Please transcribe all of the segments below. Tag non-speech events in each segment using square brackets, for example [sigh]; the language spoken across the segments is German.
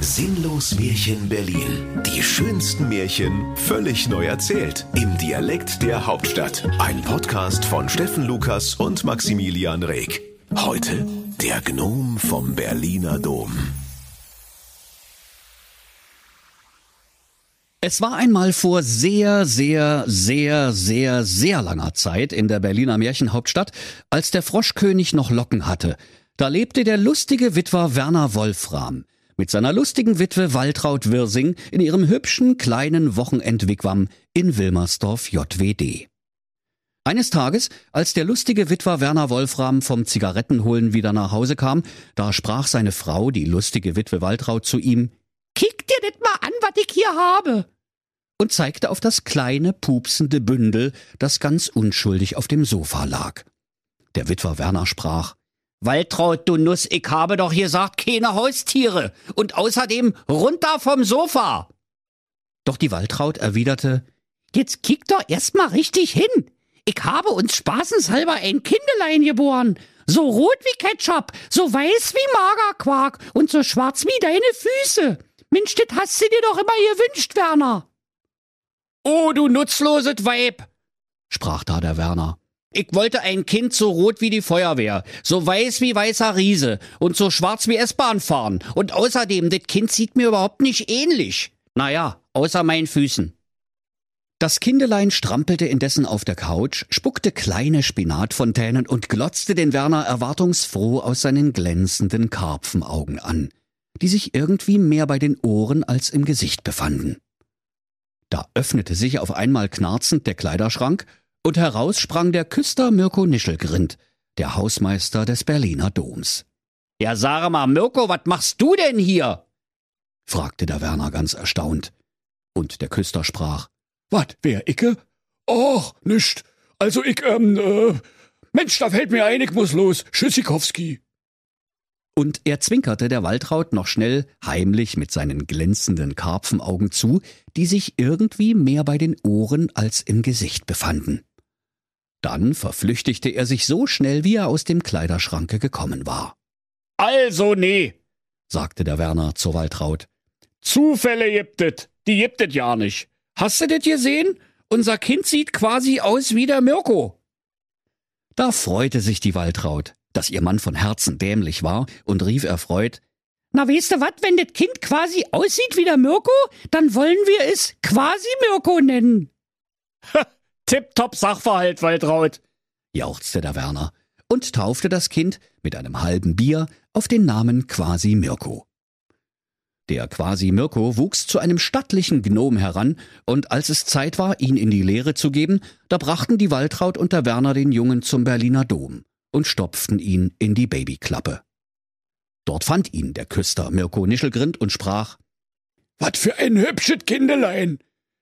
Sinnlos Märchen Berlin. Die schönsten Märchen völlig neu erzählt. Im Dialekt der Hauptstadt. Ein Podcast von Steffen Lukas und Maximilian Reg. Heute der Gnom vom Berliner Dom. Es war einmal vor sehr, sehr, sehr, sehr, sehr langer Zeit in der Berliner Märchenhauptstadt, als der Froschkönig noch Locken hatte. Da lebte der lustige Witwer Werner Wolfram mit seiner lustigen Witwe Waltraud Wirsing in ihrem hübschen kleinen Wochenendwigwam in Wilmersdorf JWD. Eines Tages, als der lustige Witwer Werner Wolfram vom Zigarettenholen wieder nach Hause kam, da sprach seine Frau, die lustige Witwe Waltraud, zu ihm, Kick dir dit mal an, was ich hier habe! und zeigte auf das kleine, pupsende Bündel, das ganz unschuldig auf dem Sofa lag. Der Witwer Werner sprach, Waltraud, du Nuss, ich habe doch gesagt, keine Haustiere und außerdem runter vom Sofa. Doch die Waltraud erwiderte, Jetzt kick doch erst mal richtig hin. Ich habe uns spaßenshalber ein Kindelein geboren. So rot wie Ketchup, so weiß wie Magerquark und so schwarz wie deine Füße. Mensch, das hast du dir doch immer gewünscht, Werner. Oh, du nutzloses Weib, sprach da der Werner. Ich wollte ein Kind so rot wie die Feuerwehr, so weiß wie weißer Riese und so schwarz wie S-Bahn fahren. Und außerdem, das Kind sieht mir überhaupt nicht ähnlich. Naja, außer meinen Füßen. Das Kindelein strampelte indessen auf der Couch, spuckte kleine Spinatfontänen und glotzte den Werner erwartungsfroh aus seinen glänzenden Karpfenaugen an, die sich irgendwie mehr bei den Ohren als im Gesicht befanden. Da öffnete sich auf einmal knarzend der Kleiderschrank und heraus sprang der Küster Mirko Nischelgrind, der Hausmeister des Berliner Doms. Ja, sag mal, Mirko, was machst du denn hier? fragte der Werner ganz erstaunt. Und der Küster sprach, Wat, wer, Icke? Och, nischt. Also ich, ähm, äh, Mensch, da fällt mir ein, ich muss los. Tschüssikowski und er zwinkerte der Waltraud noch schnell heimlich mit seinen glänzenden Karpfenaugen zu, die sich irgendwie mehr bei den Ohren als im Gesicht befanden. Dann verflüchtigte er sich so schnell, wie er aus dem Kleiderschranke gekommen war. Also nee, sagte der Werner zur Waltraud. Zufälle gibt et, die gibt et ja nicht. Hast du das gesehen? Unser Kind sieht quasi aus wie der Mirko. Da freute sich die Waltraud dass ihr Mann von Herzen dämlich war, und rief erfreut, na, weißt du wat, wenn das Kind quasi aussieht wie der Mirko, dann wollen wir es quasi Mirko nennen. [laughs] Tipptopp Sachverhalt, Waltraud, jauchzte der Werner und taufte das Kind mit einem halben Bier auf den Namen Quasi Mirko. Der Quasi Mirko wuchs zu einem stattlichen Gnom heran, und als es Zeit war, ihn in die Lehre zu geben, da brachten die Waltraud und der Werner den Jungen zum Berliner Dom und stopften ihn in die Babyklappe. Dort fand ihn der Küster Mirko Nischelgrind und sprach, Wat für ein hübsches Kindelein!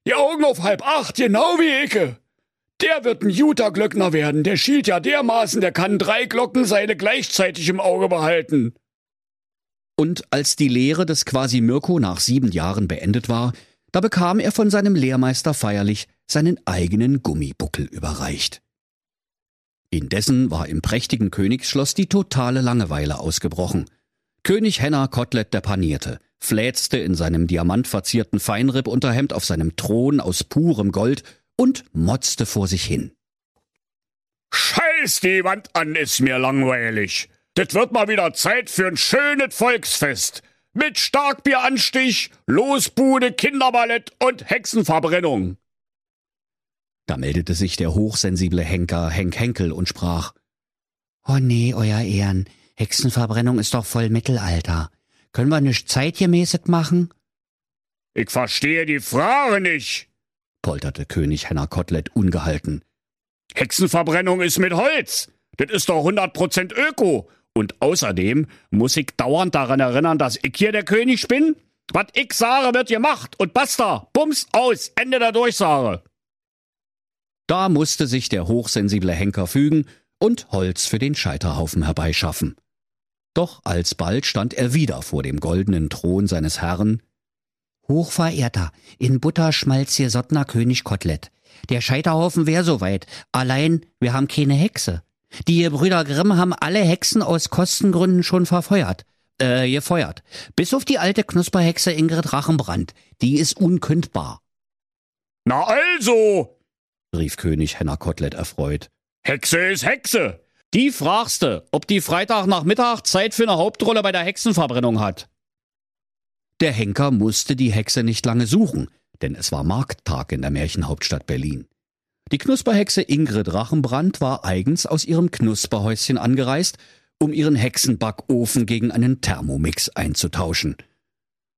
Die Augen auf halb acht, genau wie Ecke! Der wird ein guter Glöckner werden, der schielt ja dermaßen, der kann drei Glockenseile gleichzeitig im Auge behalten. Und als die Lehre des Quasi Mirko nach sieben Jahren beendet war, da bekam er von seinem Lehrmeister feierlich seinen eigenen Gummibuckel überreicht. Indessen war im prächtigen Königsschloss die totale Langeweile ausgebrochen. König Henna Kotelett der Panierte fläzte in seinem diamantverzierten Feinrippunterhemd auf seinem Thron aus purem Gold und motzte vor sich hin. Scheiß die Wand an, ist mir langweilig. Das wird mal wieder Zeit für ein schönes Volksfest. Mit Starkbieranstich, Losbude, Kinderballett und Hexenverbrennung. Da meldete sich der hochsensible Henker Henk Henkel und sprach Oh nee, euer Ehren, Hexenverbrennung ist doch voll Mittelalter. Können wir nicht zeitgemäßig machen? Ich verstehe die Frage nicht, polterte König Henner Kotelett ungehalten. Hexenverbrennung ist mit Holz. Das ist doch 100% Öko. Und außerdem muss ich dauernd daran erinnern, dass ich hier der König bin. Was ich sage, wird gemacht. Und basta. Bums aus. Ende der Durchsage. Da musste sich der hochsensible Henker fügen und Holz für den Scheiterhaufen herbeischaffen. Doch alsbald stand er wieder vor dem goldenen Thron seines Herrn. Hochverehrter, in Butter schmalz Sottner König Kotelett. Der Scheiterhaufen wär soweit, allein wir haben keine Hexe. Die Brüder Grimm haben alle Hexen aus Kostengründen schon verfeuert. äh, gefeuert. Bis auf die alte Knusperhexe Ingrid Rachenbrand. Die ist unkündbar. Na also, rief König Henner Kotelett erfreut. Hexe ist Hexe. Die fragste, ob die Freitagnachmittag Zeit für eine Hauptrolle bei der Hexenverbrennung hat. Der Henker musste die Hexe nicht lange suchen, denn es war Markttag in der Märchenhauptstadt Berlin. Die Knusperhexe Ingrid Rachenbrand war eigens aus ihrem Knusperhäuschen angereist, um ihren Hexenbackofen gegen einen Thermomix einzutauschen.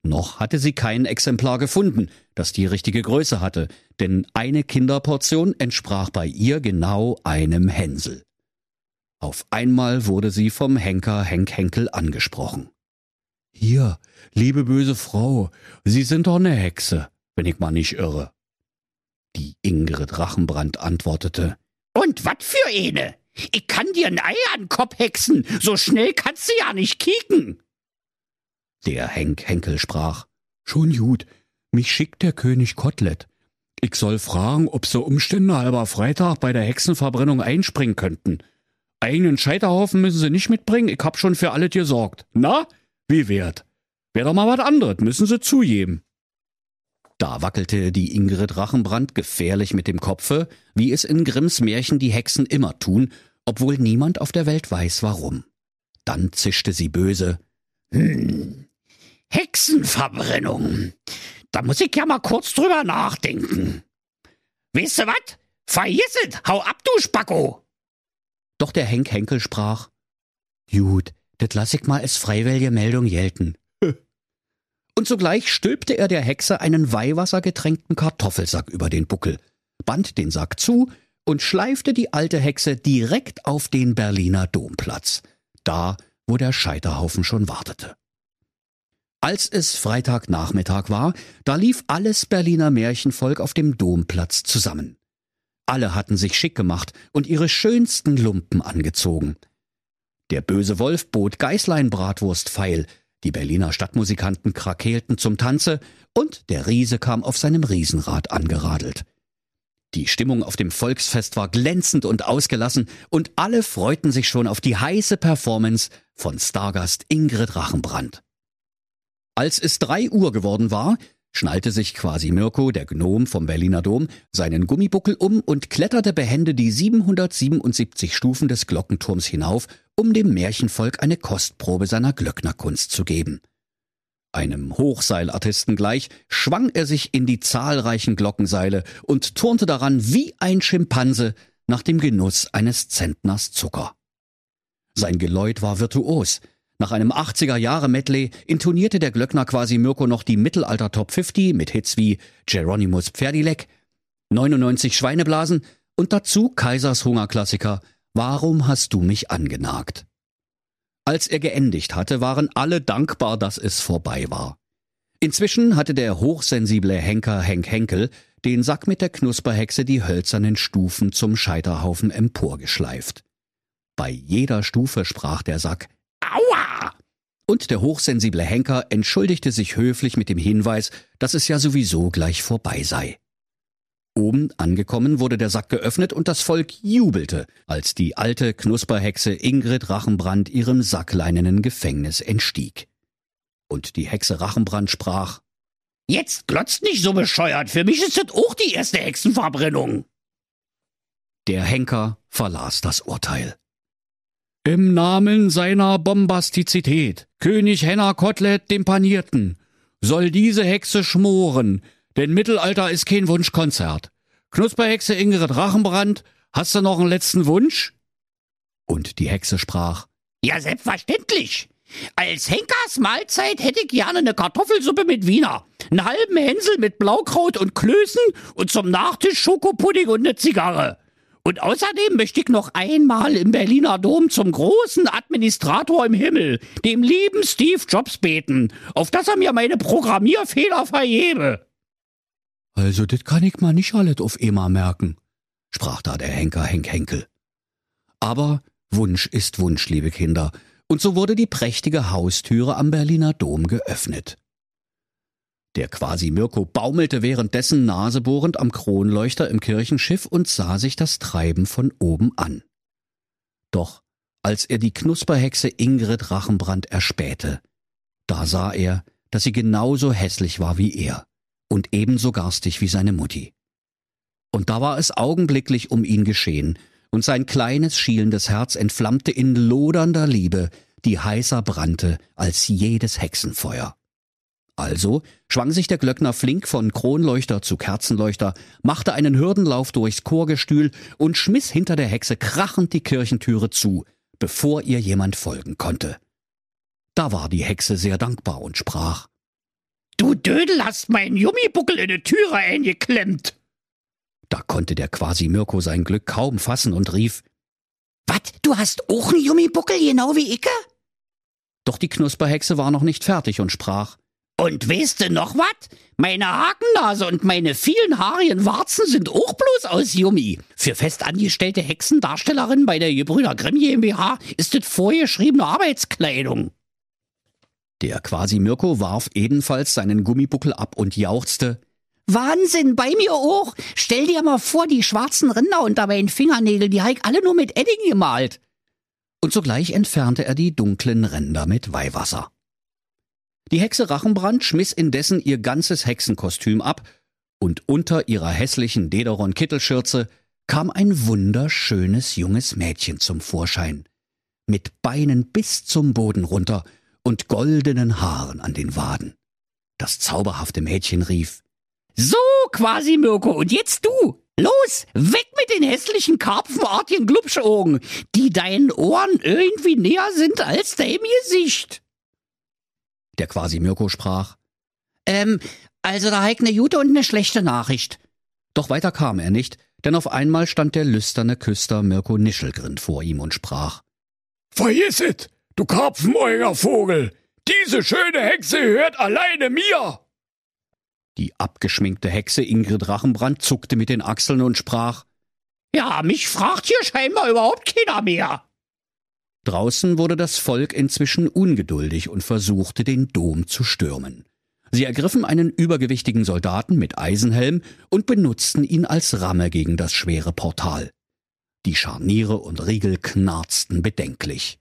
Noch hatte sie kein Exemplar gefunden, das die richtige Größe hatte, denn eine Kinderportion entsprach bei ihr genau einem Hänsel. Auf einmal wurde sie vom Henker Henk Henkel angesprochen. Hier, liebe böse Frau, Sie sind doch eine Hexe, wenn ich mal nicht irre. Die Ingrid Rachenbrand antwortete. Und wat für eine? Ich kann dir ein Ei an Kopf hexen, so schnell kannst du ja nicht kicken. Der Henk Henkel sprach. Schon gut, mich schickt der König Kotelett. Ich soll fragen, ob so Umstände halber Freitag bei der Hexenverbrennung einspringen könnten. Eigenen Scheiterhaufen müssen sie nicht mitbringen, ich hab schon für alles gesorgt. Na, wie wert? Wär doch mal was anderes, müssen sie zugeben. Da wackelte die Ingrid Rachenbrand gefährlich mit dem Kopfe, wie es in Grimms Märchen die Hexen immer tun, obwohl niemand auf der Welt weiß warum. Dann zischte sie böse. Hm, Hexenverbrennung. Da muss ich ja mal kurz drüber nachdenken. Weißt du wat? Vergiss hau ab, du Spacko! Doch der Henk Henkel sprach, Gut, das lass ich mal als freiwillige Meldung gelten. [laughs] Und sogleich stülpte er der Hexe einen weihwassergetränkten Kartoffelsack über den Buckel, band den Sack zu und schleifte die alte Hexe direkt auf den Berliner Domplatz, da, wo der Scheiterhaufen schon wartete. Als es Freitagnachmittag war, da lief alles Berliner Märchenvolk auf dem Domplatz zusammen. Alle hatten sich schick gemacht und ihre schönsten Lumpen angezogen. Der böse Wolf bot Geißlein-Bratwurst feil, die Berliner Stadtmusikanten krakeelten zum Tanze und der Riese kam auf seinem Riesenrad angeradelt. Die Stimmung auf dem Volksfest war glänzend und ausgelassen und alle freuten sich schon auf die heiße Performance von Stargast Ingrid Rachenbrand. Als es drei Uhr geworden war, schnallte sich quasi Mirko, der Gnom vom Berliner Dom, seinen Gummibuckel um und kletterte behende die 777 Stufen des Glockenturms hinauf, um dem Märchenvolk eine Kostprobe seiner Glöcknerkunst zu geben. Einem Hochseilartisten gleich schwang er sich in die zahlreichen Glockenseile und turnte daran wie ein Schimpanse nach dem Genuss eines Zentners Zucker. Sein Geläut war virtuos, nach einem 80er-Jahre-Medley intonierte der Glöckner quasi Mirko noch die Mittelalter Top 50 mit Hits wie Geronimus Pferdileck, 99 Schweineblasen und dazu Kaisers Hungerklassiker Warum hast du mich angenagt? Als er geendigt hatte, waren alle dankbar, dass es vorbei war. Inzwischen hatte der hochsensible Henker Henk Henkel den Sack mit der Knusperhexe die hölzernen Stufen zum Scheiterhaufen emporgeschleift. Bei jeder Stufe sprach der Sack Aua! Und der hochsensible Henker entschuldigte sich höflich mit dem Hinweis, dass es ja sowieso gleich vorbei sei. Oben angekommen wurde der Sack geöffnet und das Volk jubelte, als die alte Knusperhexe Ingrid Rachenbrand ihrem sackleinenen Gefängnis entstieg. Und die Hexe Rachenbrand sprach, Jetzt glotzt nicht so bescheuert, für mich ist das auch die erste Hexenverbrennung. Der Henker verlas das Urteil. Im Namen seiner Bombastizität, König Henner Kotelett dem Panierten, soll diese Hexe schmoren, denn Mittelalter ist kein Wunschkonzert. Knusperhexe Ingrid Rachenbrand, hast du noch einen letzten Wunsch? Und die Hexe sprach, Ja, selbstverständlich. Als Henkers Mahlzeit hätte ich gerne eine Kartoffelsuppe mit Wiener, einen halben Hänsel mit Blaukraut und Klößen und zum Nachtisch Schokopudding und eine Zigarre. Und außerdem möchte ich noch einmal im Berliner Dom zum großen Administrator im Himmel, dem lieben Steve Jobs beten, auf dass er mir meine Programmierfehler verhebe. Also, das kann ich mal nicht alles auf Ema merken, sprach da der Henker Henk Henkel. Aber Wunsch ist Wunsch, liebe Kinder, und so wurde die prächtige Haustüre am Berliner Dom geöffnet. Der quasi Mirko baumelte währenddessen nasebohrend am Kronleuchter im Kirchenschiff und sah sich das Treiben von oben an. Doch als er die Knusperhexe Ingrid Rachenbrand erspähte, Da sah er, dass sie genauso hässlich war wie er und ebenso garstig wie seine Mutti. Und da war es augenblicklich um ihn geschehen, und sein kleines, schielendes Herz entflammte in lodernder Liebe, die heißer brannte als jedes Hexenfeuer. Also schwang sich der Glöckner flink von Kronleuchter zu Kerzenleuchter, machte einen Hürdenlauf durchs Chorgestühl und schmiss hinter der Hexe krachend die Kirchentüre zu, bevor ihr jemand folgen konnte. Da war die Hexe sehr dankbar und sprach Du Dödel hast meinen Jummibuckel in die Türe eingeklemmt. Da konnte der quasi Mirko sein Glück kaum fassen und rief Wat, du hast auch einen Jummibuckel genau wie Icke? Doch die Knusperhexe war noch nicht fertig und sprach und weißt du noch wat? Meine Hakennase und meine vielen haarigen Warzen sind auch bloß aus Jummi. Für festangestellte Hexendarstellerinnen bei der Gebrüder Grimm GmbH ist das vorgeschriebene Arbeitskleidung. Der quasi Mirko warf ebenfalls seinen Gummibuckel ab und jauchzte. Wahnsinn, bei mir auch. Stell dir mal vor, die schwarzen Rinder unter meinen Fingernägeln, die heik alle nur mit Edding gemalt. Und sogleich entfernte er die dunklen Ränder mit Weihwasser. Die Hexe Rachenbrand schmiss indessen ihr ganzes Hexenkostüm ab, und unter ihrer hässlichen Dederon-Kittelschürze kam ein wunderschönes junges Mädchen zum Vorschein, mit Beinen bis zum Boden runter und goldenen Haaren an den Waden. Das zauberhafte Mädchen rief So, quasi Mirko, und jetzt du! Los, weg mit den hässlichen karpfenartigen Glubschaugen, die deinen Ohren irgendwie näher sind als deinem Gesicht. Der quasi Mirko sprach. Ähm, also da heik ne gute und ne schlechte Nachricht. Doch weiter kam er nicht, denn auf einmal stand der lüsterne Küster Mirko Nischelgrind vor ihm und sprach. Vergiss du Karpfenäuger Vogel! Diese schöne Hexe hört alleine mir! Die abgeschminkte Hexe Ingrid Rachenbrand zuckte mit den Achseln und sprach. Ja, mich fragt hier scheinbar überhaupt keiner mehr. Draußen wurde das Volk inzwischen ungeduldig und versuchte, den Dom zu stürmen. Sie ergriffen einen übergewichtigen Soldaten mit Eisenhelm und benutzten ihn als Ramme gegen das schwere Portal. Die Scharniere und Riegel knarzten bedenklich.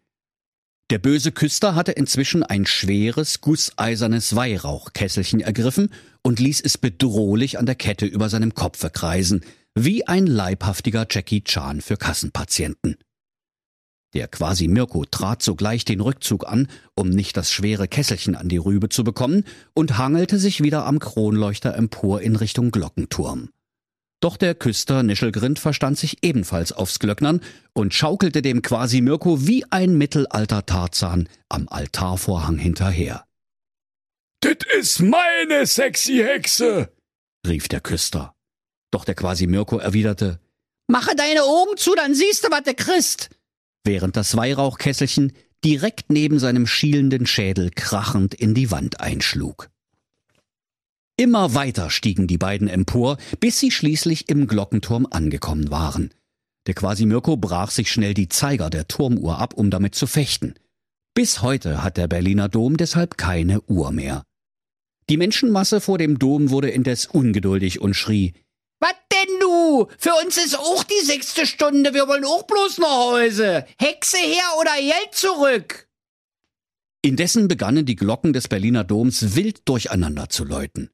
Der böse Küster hatte inzwischen ein schweres, gusseisernes Weihrauchkesselchen ergriffen und ließ es bedrohlich an der Kette über seinem Kopfe kreisen, wie ein leibhaftiger Jackie Chan für Kassenpatienten. Der quasi Mirko trat sogleich den Rückzug an, um nicht das schwere Kesselchen an die Rübe zu bekommen, und hangelte sich wieder am Kronleuchter empor in Richtung Glockenturm. Doch der Küster Nischelgrind verstand sich ebenfalls aufs Glöcknern und schaukelte dem quasi Mirko wie ein mittelalter Tarzan am Altarvorhang hinterher. Dit is meine sexy Hexe, rief der Küster. Doch der quasi Mirko erwiderte, Mache deine Augen zu, dann siehst du, was du kriegst während das Weihrauchkesselchen direkt neben seinem schielenden Schädel krachend in die Wand einschlug. Immer weiter stiegen die beiden empor, bis sie schließlich im Glockenturm angekommen waren. Der Quasi-Mirko brach sich schnell die Zeiger der Turmuhr ab, um damit zu fechten. Bis heute hat der Berliner Dom deshalb keine Uhr mehr. Die Menschenmasse vor dem Dom wurde indes ungeduldig und schrie Was denn du? Für uns ist auch die sechste Stunde. Wir wollen auch bloß nach Hause. Hexe her oder Geld zurück. Indessen begannen die Glocken des Berliner Doms wild durcheinander zu läuten,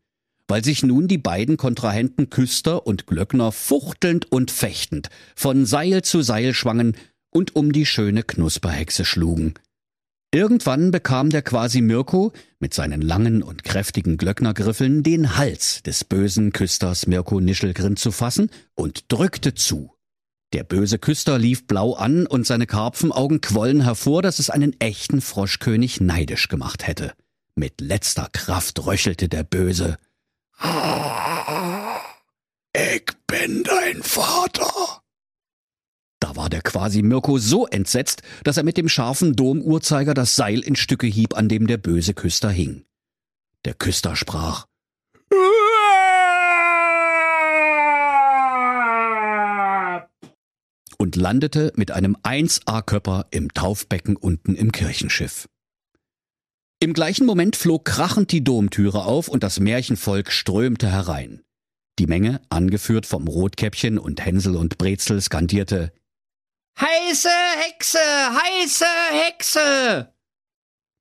weil sich nun die beiden Kontrahenten Küster und Glöckner fuchtelnd und fechtend von Seil zu Seil schwangen und um die schöne Knusperhexe schlugen. Irgendwann bekam der quasi Mirko mit seinen langen und kräftigen Glöcknergriffeln den Hals des bösen Küsters Mirko Nischelgrind zu fassen und drückte zu. Der böse Küster lief blau an und seine Karpfenaugen quollen hervor, dass es einen echten Froschkönig neidisch gemacht hätte. Mit letzter Kraft röchelte der Böse. Ich bin dein Vater. Da war der quasi Mirko so entsetzt, dass er mit dem scharfen Domuhrzeiger das Seil in Stücke hieb, an dem der böse Küster hing. Der Küster sprach und landete mit einem 1A-Körper im Taufbecken unten im Kirchenschiff. Im gleichen Moment flog krachend die Domtüre auf und das Märchenvolk strömte herein. Die Menge, angeführt vom Rotkäppchen und Hänsel und Brezel, skandierte Heiße Hexe, heiße Hexe!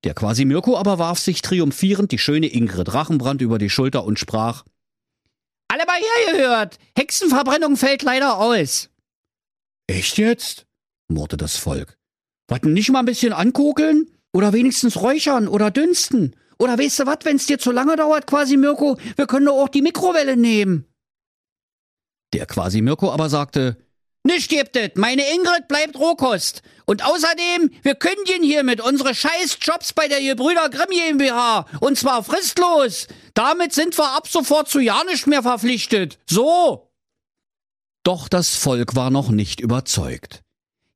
Der quasi Mirko aber warf sich triumphierend die schöne Ingrid Rachenbrand über die Schulter und sprach, Alle mal hergehört, Hexenverbrennung fällt leider aus. Echt jetzt? murrte das Volk. Warten nicht mal ein bisschen ankokeln? Oder wenigstens räuchern oder dünsten? Oder weißt du was, wenn's dir zu lange dauert, quasi Mirko, wir können doch auch die Mikrowelle nehmen. Der quasi Mirko aber sagte, nicht gibt es. Meine Ingrid bleibt Rohkost. Und außerdem, wir kündigen hiermit unsere scheiß Jobs bei der Gebrüder Grimm GmbH. Und zwar fristlos. Damit sind wir ab sofort zu ja nicht mehr verpflichtet. So. Doch das Volk war noch nicht überzeugt.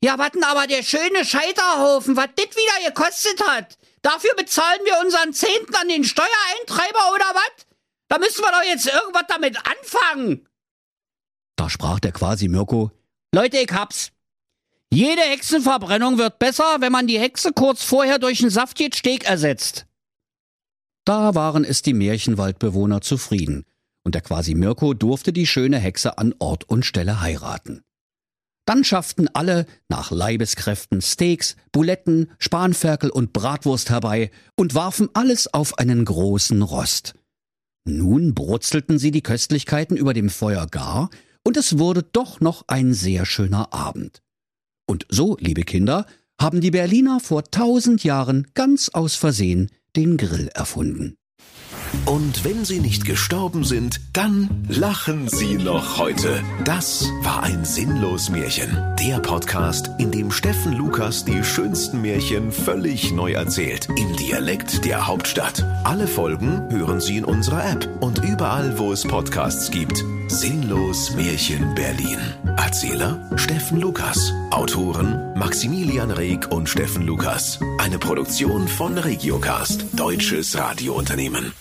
Ja, warten aber der schöne Scheiterhaufen, was dit wieder gekostet hat. Dafür bezahlen wir unseren Zehnten an den Steuereintreiber oder was? Da müssen wir doch jetzt irgendwas damit anfangen. Da sprach der quasi Mirko, Leute, ich hab's. Jede Hexenverbrennung wird besser, wenn man die Hexe kurz vorher durch einen saftigen Steg ersetzt. Da waren es die Märchenwaldbewohner zufrieden, und der quasi Mirko durfte die schöne Hexe an Ort und Stelle heiraten. Dann schafften alle nach Leibeskräften Steaks, Buletten, Spanferkel und Bratwurst herbei und warfen alles auf einen großen Rost. Nun brutzelten sie die Köstlichkeiten über dem Feuer gar und es wurde doch noch ein sehr schöner Abend. Und so, liebe Kinder, haben die Berliner vor tausend Jahren ganz aus Versehen den Grill erfunden. Und wenn sie nicht gestorben sind, dann lachen sie noch heute. Das war ein sinnlos Märchen. Der Podcast, in dem Steffen Lukas die schönsten Märchen völlig neu erzählt. Im Dialekt der Hauptstadt. Alle Folgen hören Sie in unserer App und überall, wo es Podcasts gibt. Sinnlos Märchen Berlin. Erzähler Steffen Lukas. Autoren Maximilian Reg und Steffen Lukas. Eine Produktion von Regiocast, deutsches Radiounternehmen.